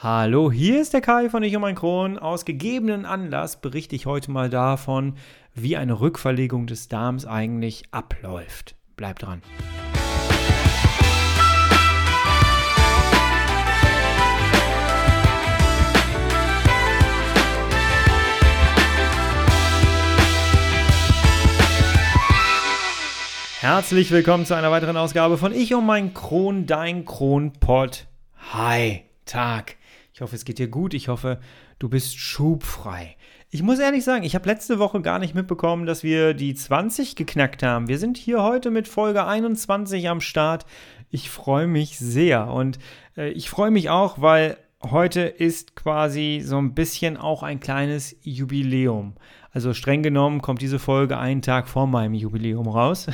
Hallo, hier ist der Kai von Ich und mein Kron. Aus gegebenen Anlass berichte ich heute mal davon, wie eine Rückverlegung des Darms eigentlich abläuft. Bleibt dran. Herzlich willkommen zu einer weiteren Ausgabe von Ich und mein Kron, dein Kronpott. Hi, Tag. Ich hoffe, es geht dir gut. Ich hoffe, du bist schubfrei. Ich muss ehrlich sagen, ich habe letzte Woche gar nicht mitbekommen, dass wir die 20 geknackt haben. Wir sind hier heute mit Folge 21 am Start. Ich freue mich sehr und äh, ich freue mich auch, weil heute ist quasi so ein bisschen auch ein kleines Jubiläum. Also streng genommen kommt diese Folge einen Tag vor meinem Jubiläum raus.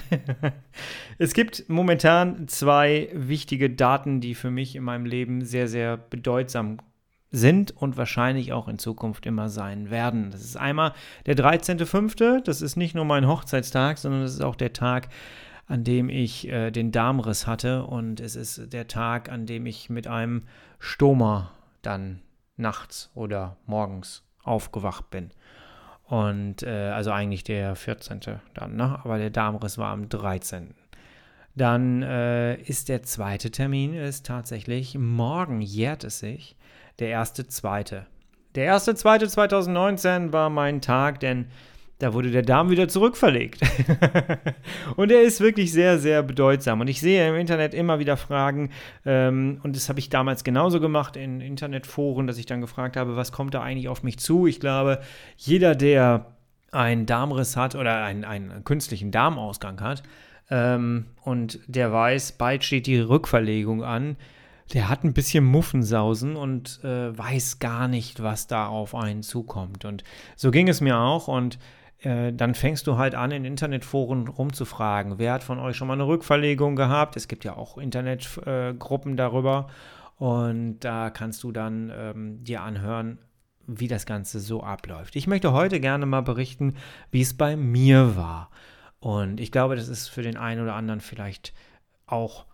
es gibt momentan zwei wichtige Daten, die für mich in meinem Leben sehr, sehr bedeutsam sind und wahrscheinlich auch in Zukunft immer sein werden. Das ist einmal der 13.05., das ist nicht nur mein Hochzeitstag, sondern das ist auch der Tag, an dem ich äh, den Darmriss hatte und es ist der Tag, an dem ich mit einem Stoma dann nachts oder morgens aufgewacht bin. Und äh, also eigentlich der 14. dann, ne? aber der Darmriss war am 13. Dann äh, ist der zweite Termin, ist tatsächlich morgen jährt es sich der erste zweite. Der erste zweite 2019 war mein Tag, denn da wurde der Darm wieder zurückverlegt. und er ist wirklich sehr, sehr bedeutsam. Und ich sehe im Internet immer wieder Fragen, ähm, und das habe ich damals genauso gemacht in Internetforen, dass ich dann gefragt habe, was kommt da eigentlich auf mich zu? Ich glaube, jeder, der einen Darmriss hat oder einen, einen künstlichen Darmausgang hat, ähm, und der weiß, bald steht die Rückverlegung an, der hat ein bisschen Muffensausen und äh, weiß gar nicht, was da auf einen zukommt. Und so ging es mir auch. Und äh, dann fängst du halt an, in Internetforen rumzufragen. Wer hat von euch schon mal eine Rückverlegung gehabt? Es gibt ja auch Internetgruppen äh, darüber. Und da kannst du dann ähm, dir anhören, wie das Ganze so abläuft. Ich möchte heute gerne mal berichten, wie es bei mir war. Und ich glaube, das ist für den einen oder anderen vielleicht auch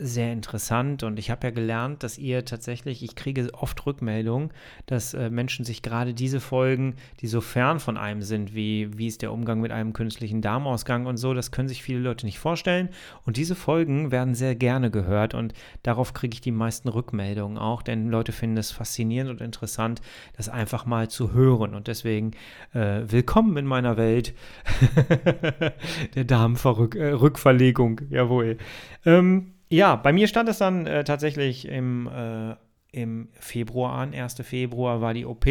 sehr interessant und ich habe ja gelernt, dass ihr tatsächlich, ich kriege oft Rückmeldungen, dass äh, Menschen sich gerade diese Folgen, die so fern von einem sind, wie wie ist der Umgang mit einem künstlichen Darmausgang und so, das können sich viele Leute nicht vorstellen. Und diese Folgen werden sehr gerne gehört und darauf kriege ich die meisten Rückmeldungen auch, denn Leute finden es faszinierend und interessant, das einfach mal zu hören. Und deswegen äh, willkommen in meiner Welt der Darmrückverlegung, äh, jawohl. Ähm, ja, bei mir stand es dann äh, tatsächlich im, äh, im Februar an. 1. Februar war die OP.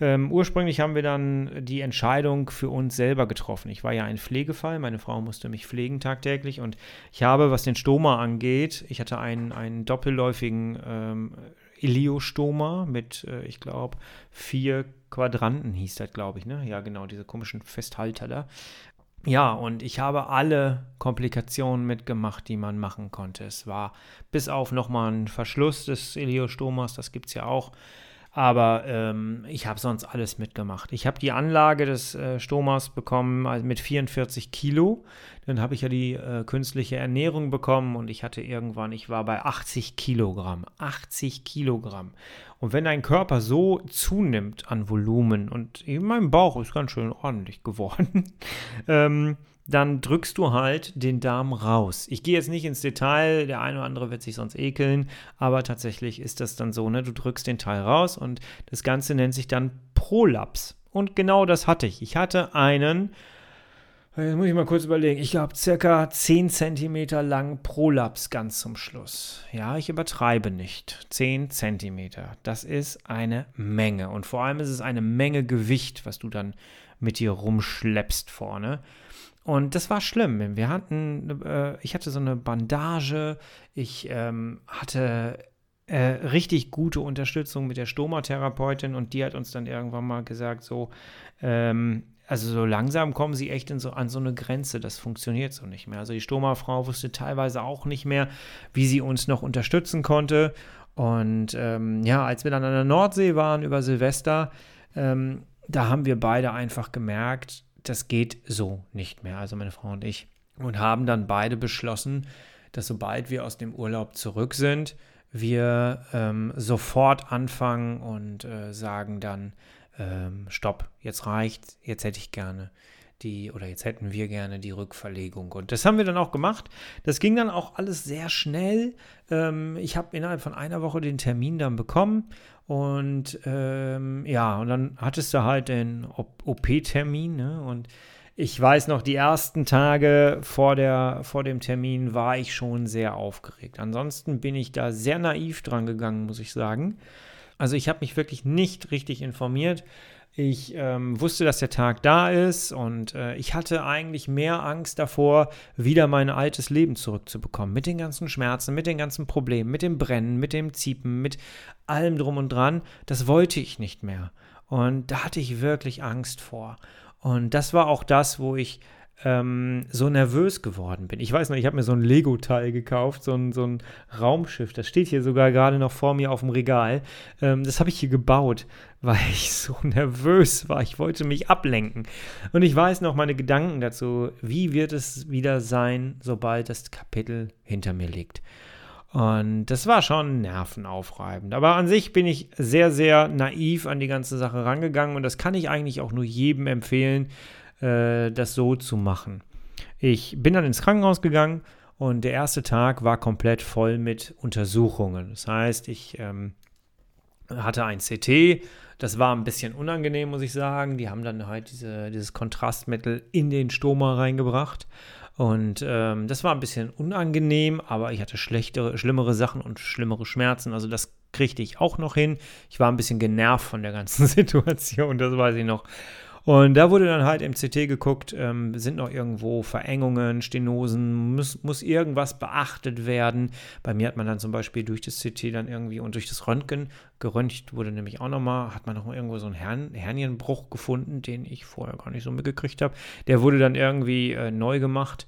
Ähm, ursprünglich haben wir dann die Entscheidung für uns selber getroffen. Ich war ja ein Pflegefall, meine Frau musste mich pflegen tagtäglich und ich habe, was den Stoma angeht, ich hatte einen, einen doppelläufigen ähm, Iliostoma mit, äh, ich glaube, vier Quadranten hieß das, glaube ich, ne? Ja, genau, diese komischen Festhalter da. Ja, und ich habe alle Komplikationen mitgemacht, die man machen konnte. Es war bis auf nochmal ein Verschluss des Iliostomas, das gibt es ja auch. Aber ähm, ich habe sonst alles mitgemacht. Ich habe die Anlage des äh, Stomas bekommen also mit 44 Kilo. Dann habe ich ja die äh, künstliche Ernährung bekommen und ich hatte irgendwann, ich war bei 80 Kilogramm. 80 Kilogramm. Und wenn dein Körper so zunimmt an Volumen und mein Bauch ist ganz schön ordentlich geworden, ähm, dann drückst du halt den Darm raus. Ich gehe jetzt nicht ins Detail, der eine oder andere wird sich sonst ekeln, aber tatsächlich ist das dann so, ne? Du drückst den Teil raus und das Ganze nennt sich dann Prolaps. Und genau das hatte ich. Ich hatte einen Jetzt muss ich mal kurz überlegen. Ich glaube, circa 10 cm lang Prolaps ganz zum Schluss. Ja, ich übertreibe nicht. 10 cm. Das ist eine Menge. Und vor allem ist es eine Menge Gewicht, was du dann mit dir rumschleppst vorne. Und das war schlimm. Wir hatten, äh, ich hatte so eine Bandage. Ich ähm, hatte äh, richtig gute Unterstützung mit der Stomatherapeutin und die hat uns dann irgendwann mal gesagt, so, ähm, also so langsam kommen sie echt so, an so eine Grenze. Das funktioniert so nicht mehr. Also die Stoma-Frau wusste teilweise auch nicht mehr, wie sie uns noch unterstützen konnte. Und ähm, ja, als wir dann an der Nordsee waren über Silvester, ähm, da haben wir beide einfach gemerkt, das geht so nicht mehr. Also meine Frau und ich. Und haben dann beide beschlossen, dass sobald wir aus dem Urlaub zurück sind, wir ähm, sofort anfangen und äh, sagen dann, ähm, stopp, jetzt reicht's, jetzt hätte ich gerne die, oder jetzt hätten wir gerne die Rückverlegung. Und das haben wir dann auch gemacht. Das ging dann auch alles sehr schnell. Ähm, ich habe innerhalb von einer Woche den Termin dann bekommen. Und ähm, ja, und dann hattest du halt den OP-Termin. Ne? Und ich weiß noch, die ersten Tage vor, der, vor dem Termin war ich schon sehr aufgeregt. Ansonsten bin ich da sehr naiv dran gegangen, muss ich sagen. Also ich habe mich wirklich nicht richtig informiert. Ich ähm, wusste, dass der Tag da ist und äh, ich hatte eigentlich mehr Angst davor, wieder mein altes Leben zurückzubekommen. Mit den ganzen Schmerzen, mit den ganzen Problemen, mit dem Brennen, mit dem Ziepen, mit allem drum und dran. Das wollte ich nicht mehr. Und da hatte ich wirklich Angst vor. Und das war auch das, wo ich ähm, so nervös geworden bin. Ich weiß noch, ich habe mir so ein Lego-Teil gekauft, so ein, so ein Raumschiff. Das steht hier sogar gerade noch vor mir auf dem Regal. Ähm, das habe ich hier gebaut, weil ich so nervös war. Ich wollte mich ablenken. Und ich weiß noch meine Gedanken dazu, wie wird es wieder sein, sobald das Kapitel hinter mir liegt. Und das war schon nervenaufreibend. Aber an sich bin ich sehr, sehr naiv an die ganze Sache rangegangen und das kann ich eigentlich auch nur jedem empfehlen, äh, das so zu machen. Ich bin dann ins Krankenhaus gegangen und der erste Tag war komplett voll mit Untersuchungen. Das heißt, ich ähm, hatte ein CT, das war ein bisschen unangenehm, muss ich sagen. Die haben dann halt diese, dieses Kontrastmittel in den Stoma reingebracht. Und ähm, das war ein bisschen unangenehm, aber ich hatte schlechtere, schlimmere Sachen und schlimmere Schmerzen. Also das kriegte ich auch noch hin. Ich war ein bisschen genervt von der ganzen Situation, das weiß ich noch. Und da wurde dann halt im CT geguckt, ähm, sind noch irgendwo Verengungen, Stenosen, muss, muss irgendwas beachtet werden. Bei mir hat man dann zum Beispiel durch das CT dann irgendwie und durch das Röntgen, geröntgt wurde nämlich auch nochmal, hat man noch irgendwo so einen Hern Hernienbruch gefunden, den ich vorher gar nicht so mitgekriegt habe. Der wurde dann irgendwie äh, neu gemacht.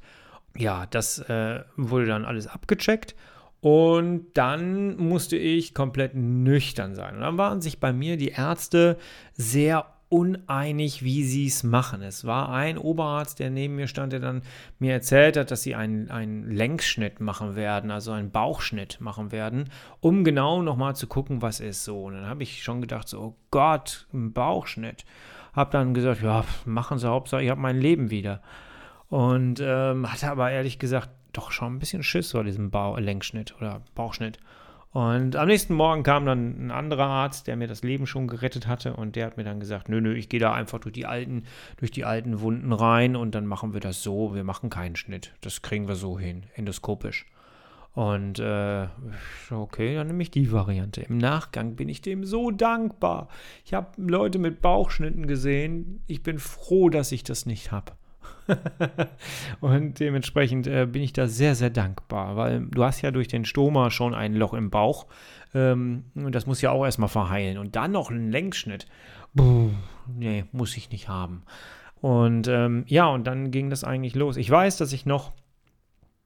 Ja, das äh, wurde dann alles abgecheckt. Und dann musste ich komplett nüchtern sein. Und dann waren sich bei mir die Ärzte sehr uneinig, wie sie es machen. Es war ein Oberarzt, der neben mir stand, der dann mir erzählt hat, dass sie einen, einen Längsschnitt machen werden, also einen Bauchschnitt machen werden, um genau nochmal zu gucken, was ist so. Und dann habe ich schon gedacht, so, oh Gott, ein Bauchschnitt. Habe dann gesagt, ja, machen Sie Hauptsache, ich habe mein Leben wieder. Und ähm, hatte aber ehrlich gesagt doch schon ein bisschen Schiss vor diesem Bau Längsschnitt oder Bauchschnitt. Und am nächsten Morgen kam dann ein anderer Arzt, der mir das Leben schon gerettet hatte und der hat mir dann gesagt, nö, nö, ich gehe da einfach durch die alten, durch die alten Wunden rein und dann machen wir das so, wir machen keinen Schnitt. Das kriegen wir so hin, endoskopisch. Und äh, okay, dann nehme ich die Variante. Im Nachgang bin ich dem so dankbar. Ich habe Leute mit Bauchschnitten gesehen. Ich bin froh, dass ich das nicht habe. und dementsprechend äh, bin ich da sehr, sehr dankbar, weil du hast ja durch den Stoma schon ein Loch im Bauch. Ähm, und das muss ja auch erstmal verheilen. Und dann noch einen Längsschnitt. Puh, nee, muss ich nicht haben. Und ähm, ja, und dann ging das eigentlich los. Ich weiß, dass ich noch,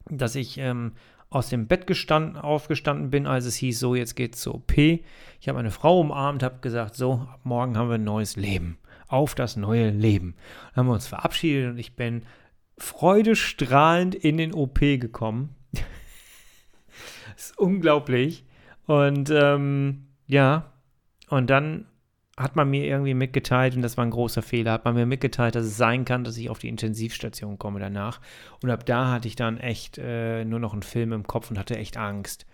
dass ich ähm, aus dem Bett gestanden, aufgestanden bin, als es hieß, so, jetzt geht's zur OP. Ich habe meine Frau umarmt, habe gesagt, so, ab morgen haben wir ein neues Leben auf das neue Leben. Dann haben wir uns verabschiedet und ich bin freudestrahlend in den OP gekommen. das ist unglaublich. Und ähm, ja, und dann hat man mir irgendwie mitgeteilt, und das war ein großer Fehler, hat man mir mitgeteilt, dass es sein kann, dass ich auf die Intensivstation komme danach. Und ab da hatte ich dann echt äh, nur noch einen Film im Kopf und hatte echt Angst.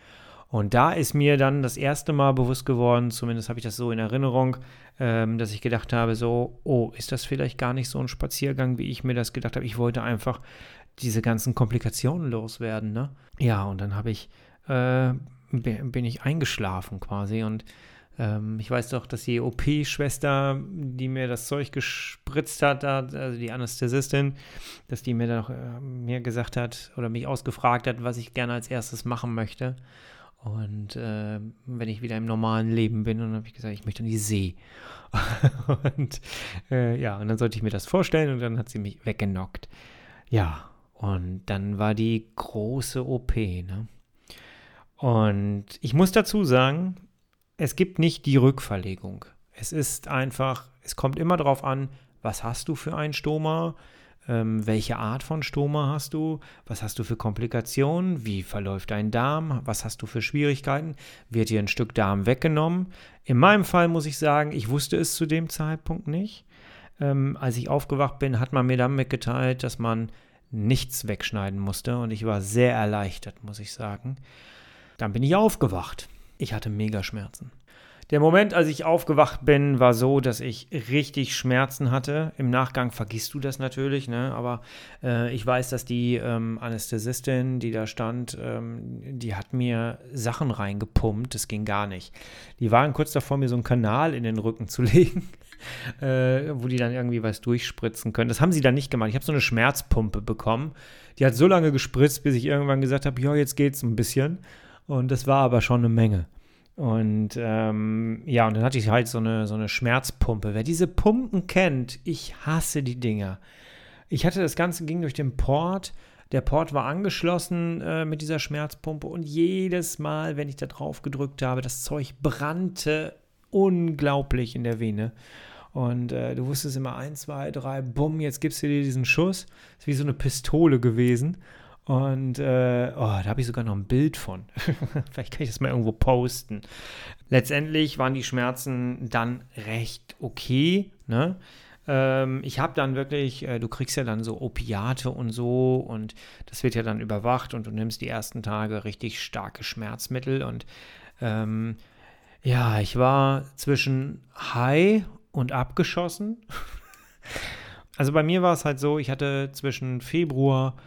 Und da ist mir dann das erste Mal bewusst geworden, zumindest habe ich das so in Erinnerung, ähm, dass ich gedacht habe, so, oh, ist das vielleicht gar nicht so ein Spaziergang, wie ich mir das gedacht habe. Ich wollte einfach diese ganzen Komplikationen loswerden, ne? Ja, und dann habe ich, äh, bin ich eingeschlafen quasi und ähm, ich weiß doch, dass die OP-Schwester, die mir das Zeug gespritzt hat, also die Anästhesistin, dass die mir dann auch, äh, mir gesagt hat oder mich ausgefragt hat, was ich gerne als erstes machen möchte. Und äh, wenn ich wieder im normalen Leben bin, dann habe ich gesagt, ich möchte an die See. und äh, ja, und dann sollte ich mir das vorstellen und dann hat sie mich weggenockt. Ja, und dann war die große OP. Ne? Und ich muss dazu sagen, es gibt nicht die Rückverlegung. Es ist einfach, es kommt immer darauf an, was hast du für ein Stoma, ähm, welche Art von Stoma hast du, was hast du für Komplikationen, wie verläuft dein Darm, was hast du für Schwierigkeiten, wird dir ein Stück Darm weggenommen. In meinem Fall muss ich sagen, ich wusste es zu dem Zeitpunkt nicht. Ähm, als ich aufgewacht bin, hat man mir dann mitgeteilt, dass man nichts wegschneiden musste und ich war sehr erleichtert, muss ich sagen. Dann bin ich aufgewacht. Ich hatte Megaschmerzen. Der Moment, als ich aufgewacht bin, war so, dass ich richtig Schmerzen hatte. Im Nachgang vergisst du das natürlich, ne? aber äh, ich weiß, dass die ähm, Anästhesistin, die da stand, ähm, die hat mir Sachen reingepumpt. Das ging gar nicht. Die waren kurz davor, mir so einen Kanal in den Rücken zu legen. Äh, wo die dann irgendwie was durchspritzen können. Das haben sie dann nicht gemacht. Ich habe so eine Schmerzpumpe bekommen. Die hat so lange gespritzt, bis ich irgendwann gesagt habe, ja, jetzt geht's ein bisschen. Und das war aber schon eine Menge. Und ähm, ja, und dann hatte ich halt so eine, so eine Schmerzpumpe. Wer diese Pumpen kennt, ich hasse die Dinger. Ich hatte das Ganze ging durch den Port. Der Port war angeschlossen äh, mit dieser Schmerzpumpe und jedes Mal, wenn ich da drauf gedrückt habe, das Zeug brannte unglaublich in der Vene. Und äh, du wusstest immer eins, zwei, drei, bumm, jetzt gibst du dir diesen Schuss. Ist wie so eine Pistole gewesen. Und äh, oh, da habe ich sogar noch ein Bild von. Vielleicht kann ich das mal irgendwo posten. Letztendlich waren die Schmerzen dann recht okay. Ne? Ähm, ich habe dann wirklich, äh, du kriegst ja dann so Opiate und so und das wird ja dann überwacht und du nimmst die ersten Tage richtig starke Schmerzmittel und ähm, ja, ich war zwischen high und abgeschossen. also bei mir war es halt so, ich hatte zwischen Februar und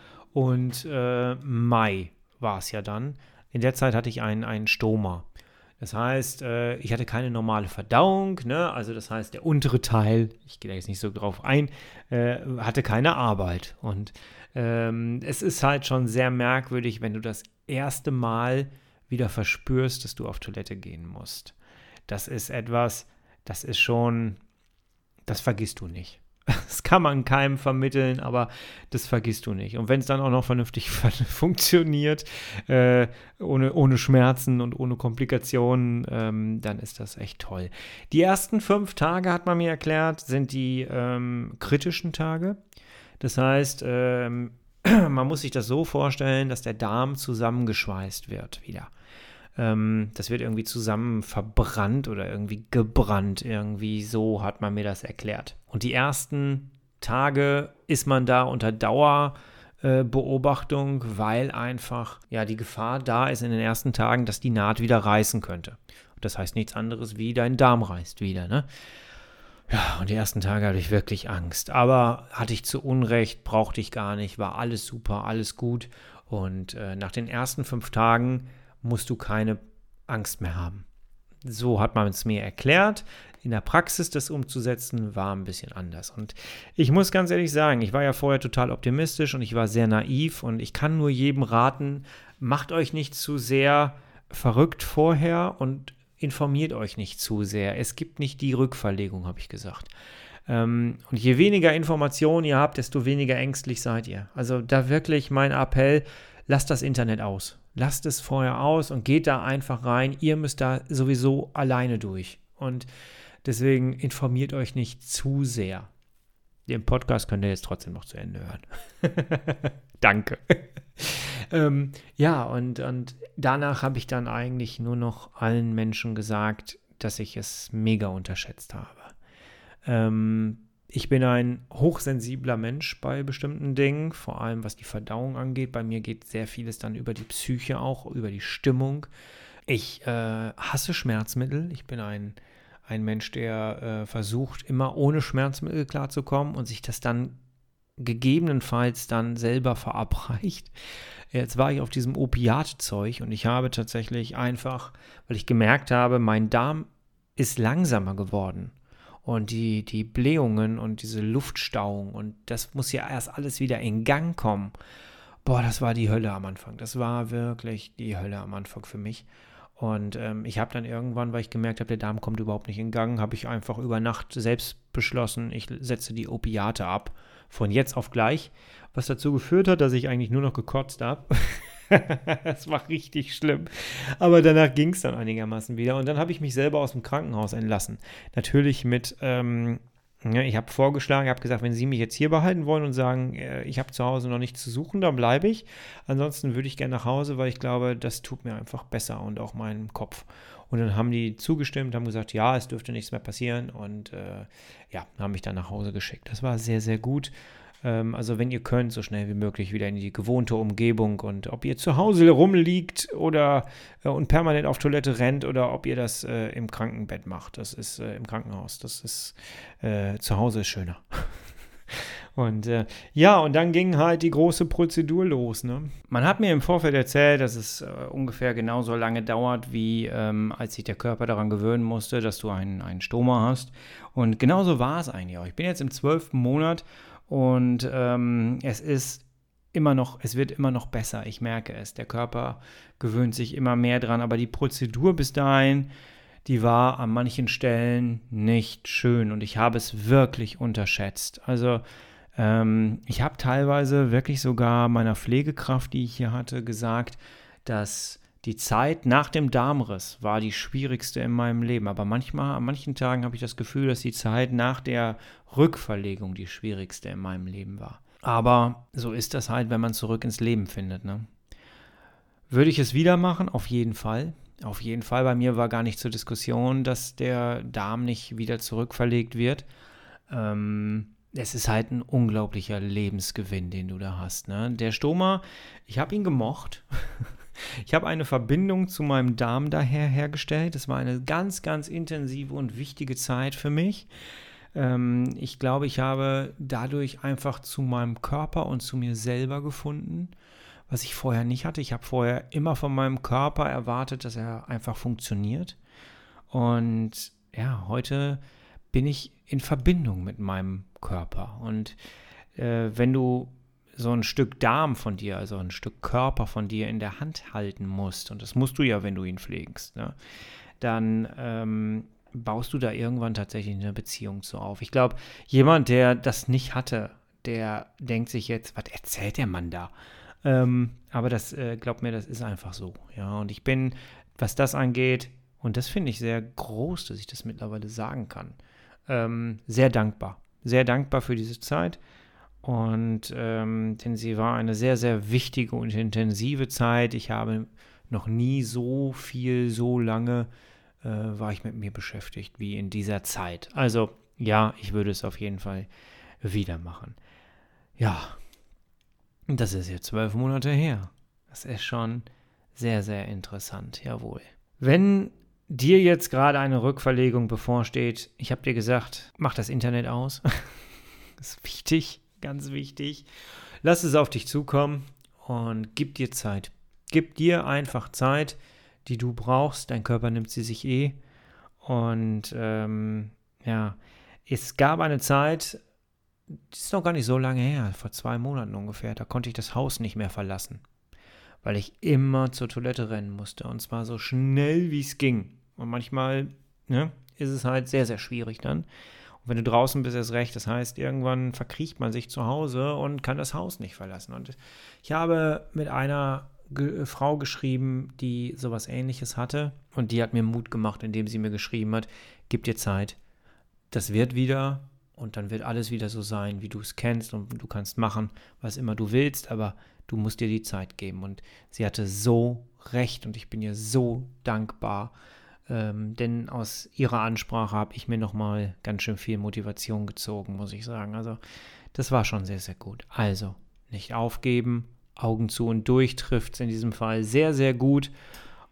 äh, Mai war es ja dann. In der Zeit hatte ich einen, einen Stoma. Das heißt, äh, ich hatte keine normale Verdauung, ne? also das heißt, der untere Teil, ich gehe da jetzt nicht so drauf ein, äh, hatte keine Arbeit. Und ähm, es ist halt schon sehr merkwürdig, wenn du das erste Mal wieder verspürst, dass du auf Toilette gehen musst. Das ist etwas, das ist schon, das vergisst du nicht. Das kann man keinem vermitteln, aber das vergisst du nicht. Und wenn es dann auch noch vernünftig funktioniert, äh, ohne, ohne Schmerzen und ohne Komplikationen, ähm, dann ist das echt toll. Die ersten fünf Tage, hat man mir erklärt, sind die ähm, kritischen Tage. Das heißt, ähm, man muss sich das so vorstellen, dass der Darm zusammengeschweißt wird wieder. Ähm, das wird irgendwie zusammen verbrannt oder irgendwie gebrannt. Irgendwie so hat man mir das erklärt. Und die ersten Tage ist man da unter Dauerbeobachtung, äh, weil einfach ja die Gefahr da ist in den ersten Tagen, dass die Naht wieder reißen könnte. Und das heißt nichts anderes wie dein Darm reißt wieder, ne? Ja, und die ersten Tage hatte ich wirklich Angst. Aber hatte ich zu Unrecht, brauchte ich gar nicht, war alles super, alles gut. Und äh, nach den ersten fünf Tagen musst du keine Angst mehr haben. So hat man es mir erklärt. In der Praxis das umzusetzen war ein bisschen anders. Und ich muss ganz ehrlich sagen, ich war ja vorher total optimistisch und ich war sehr naiv und ich kann nur jedem raten, macht euch nicht zu sehr verrückt vorher und informiert euch nicht zu sehr. Es gibt nicht die Rückverlegung, habe ich gesagt. Ähm, und je weniger Informationen ihr habt, desto weniger ängstlich seid ihr. Also da wirklich mein Appell, lasst das Internet aus. Lasst es vorher aus und geht da einfach rein. Ihr müsst da sowieso alleine durch. Und deswegen informiert euch nicht zu sehr. Den Podcast könnt ihr jetzt trotzdem noch zu Ende hören. Danke. ähm, ja, und, und danach habe ich dann eigentlich nur noch allen Menschen gesagt, dass ich es mega unterschätzt habe. Ähm, ich bin ein hochsensibler Mensch bei bestimmten Dingen, vor allem was die Verdauung angeht. Bei mir geht sehr vieles dann über die Psyche auch, über die Stimmung. Ich äh, hasse Schmerzmittel. Ich bin ein, ein Mensch, der äh, versucht, immer ohne Schmerzmittel klarzukommen und sich das dann gegebenenfalls dann selber verabreicht. Jetzt war ich auf diesem Opiatezeug und ich habe tatsächlich einfach, weil ich gemerkt habe, mein Darm ist langsamer geworden und die, die Blähungen und diese Luftstauung und das muss ja erst alles wieder in Gang kommen. Boah, das war die Hölle am Anfang. Das war wirklich die Hölle am Anfang für mich. Und ähm, ich habe dann irgendwann, weil ich gemerkt habe, der Darm kommt überhaupt nicht in Gang, habe ich einfach über Nacht selbst beschlossen, ich setze die Opiate ab. Von jetzt auf gleich. Was dazu geführt hat, dass ich eigentlich nur noch gekotzt habe. das war richtig schlimm. Aber danach ging es dann einigermaßen wieder. Und dann habe ich mich selber aus dem Krankenhaus entlassen. Natürlich mit, ähm, Ja, ich habe vorgeschlagen, ich habe gesagt, wenn Sie mich jetzt hier behalten wollen und sagen, äh, ich habe zu Hause noch nichts zu suchen, dann bleibe ich. Ansonsten würde ich gerne nach Hause, weil ich glaube, das tut mir einfach besser und auch meinem Kopf. Und dann haben die zugestimmt, haben gesagt, ja, es dürfte nichts mehr passieren und äh, ja, haben mich dann nach Hause geschickt. Das war sehr, sehr gut. Ähm, also wenn ihr könnt, so schnell wie möglich wieder in die gewohnte Umgebung und ob ihr zu Hause rumliegt oder äh, und permanent auf Toilette rennt oder ob ihr das äh, im Krankenbett macht. Das ist äh, im Krankenhaus. Das ist äh, zu Hause ist schöner. Und äh, ja, und dann ging halt die große Prozedur los. Ne? Man hat mir im Vorfeld erzählt, dass es äh, ungefähr genauso lange dauert, wie ähm, als sich der Körper daran gewöhnen musste, dass du einen, einen Stoma hast. Und genauso war es eigentlich auch. Ich bin jetzt im zwölften Monat und ähm, es ist immer noch, es wird immer noch besser. Ich merke es. Der Körper gewöhnt sich immer mehr dran. Aber die Prozedur bis dahin, die war an manchen Stellen nicht schön. Und ich habe es wirklich unterschätzt. Also ähm, ich habe teilweise wirklich sogar meiner Pflegekraft, die ich hier hatte, gesagt, dass die Zeit nach dem Darmriss war die schwierigste in meinem Leben. Aber manchmal, an manchen Tagen habe ich das Gefühl, dass die Zeit nach der Rückverlegung die schwierigste in meinem Leben war. Aber so ist das halt, wenn man zurück ins Leben findet. Ne? Würde ich es wieder machen? Auf jeden Fall. Auf jeden Fall. Bei mir war gar nicht zur Diskussion, dass der Darm nicht wieder zurückverlegt wird. Ähm, es ist halt ein unglaublicher Lebensgewinn, den du da hast. Ne? Der Stoma, ich habe ihn gemocht. Ich habe eine Verbindung zu meinem Darm daher hergestellt. Das war eine ganz, ganz intensive und wichtige Zeit für mich. Ähm, ich glaube, ich habe dadurch einfach zu meinem Körper und zu mir selber gefunden, was ich vorher nicht hatte. Ich habe vorher immer von meinem Körper erwartet, dass er einfach funktioniert. Und ja, heute bin ich in Verbindung mit meinem Körper. Und äh, wenn du so ein Stück Darm von dir, also ein Stück Körper von dir in der Hand halten musst, und das musst du ja, wenn du ihn pflegst, ne, dann ähm, baust du da irgendwann tatsächlich eine Beziehung zu auf. Ich glaube, jemand, der das nicht hatte, der denkt sich jetzt, was erzählt der Mann da? Ähm, aber das, äh, glaub mir, das ist einfach so. Ja, und ich bin, was das angeht, und das finde ich sehr groß, dass ich das mittlerweile sagen kann, ähm, sehr dankbar. Sehr dankbar für diese Zeit. Und ähm, denn sie war eine sehr, sehr wichtige und intensive Zeit. Ich habe noch nie so viel, so lange äh, war ich mit mir beschäftigt wie in dieser Zeit. Also ja, ich würde es auf jeden Fall wieder machen. Ja, das ist jetzt zwölf Monate her. Das ist schon sehr, sehr interessant, jawohl. Wenn dir jetzt gerade eine Rückverlegung bevorsteht, ich habe dir gesagt, mach das Internet aus. das ist wichtig ganz wichtig. Lass es auf dich zukommen und gib dir Zeit. Gib dir einfach Zeit, die du brauchst. Dein Körper nimmt sie sich eh. Und ähm, ja, es gab eine Zeit, die ist noch gar nicht so lange her, vor zwei Monaten ungefähr, da konnte ich das Haus nicht mehr verlassen, weil ich immer zur Toilette rennen musste und zwar so schnell wie es ging. Und manchmal ne, ist es halt sehr, sehr schwierig dann. Und wenn du draußen bist, ist recht. Das heißt, irgendwann verkriecht man sich zu Hause und kann das Haus nicht verlassen. Und ich habe mit einer Ge Frau geschrieben, die sowas ähnliches hatte. Und die hat mir Mut gemacht, indem sie mir geschrieben hat, gib dir Zeit. Das wird wieder und dann wird alles wieder so sein, wie du es kennst und du kannst machen, was immer du willst, aber du musst dir die Zeit geben. Und sie hatte so recht und ich bin ihr so dankbar, ähm, denn aus ihrer Ansprache habe ich mir nochmal ganz schön viel Motivation gezogen, muss ich sagen. Also das war schon sehr, sehr gut. Also nicht aufgeben, Augen zu und durch trifft es in diesem Fall sehr, sehr gut.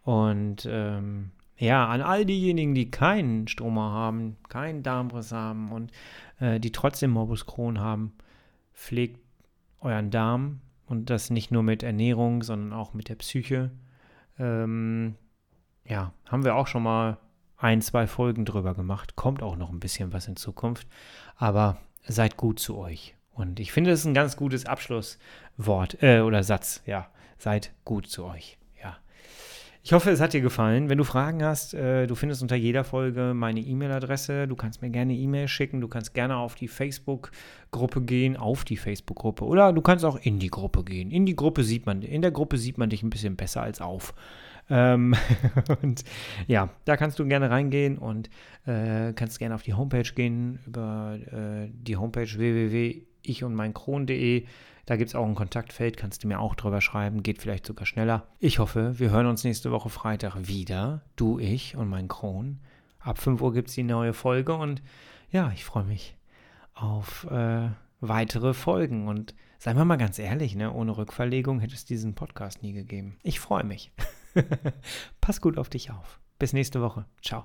Und ähm, ja, an all diejenigen, die keinen Stroma haben, keinen Darmriss haben und äh, die trotzdem Morbus Crohn haben, pflegt euren Darm und das nicht nur mit Ernährung, sondern auch mit der Psyche. Ähm, ja, haben wir auch schon mal ein, zwei Folgen drüber gemacht. Kommt auch noch ein bisschen was in Zukunft. Aber seid gut zu euch. Und ich finde, es ist ein ganz gutes Abschlusswort äh, oder Satz. Ja, seid gut zu euch. Ich hoffe, es hat dir gefallen. Wenn du Fragen hast, äh, du findest unter jeder Folge meine E-Mail-Adresse. Du kannst mir gerne E-Mail schicken. Du kannst gerne auf die Facebook-Gruppe gehen, auf die Facebook-Gruppe. Oder du kannst auch in die Gruppe gehen. In die Gruppe sieht man, in der Gruppe sieht man dich ein bisschen besser als auf Ähm, und ja, da kannst du gerne reingehen und äh, kannst gerne auf die Homepage gehen, über äh, die Homepage www.ichundmeinkron.de. Da gibt es auch ein Kontaktfeld, kannst du mir auch drüber schreiben, geht vielleicht sogar schneller. Ich hoffe, wir hören uns nächste Woche Freitag wieder, du, ich und mein Kron. Ab 5 Uhr gibt es die neue Folge und ja, ich freue mich auf äh, weitere Folgen. Und seien wir mal ganz ehrlich, ne, ohne Rückverlegung hätte es diesen Podcast nie gegeben. Ich freue mich. Pass gut auf dich auf. Bis nächste Woche. Ciao.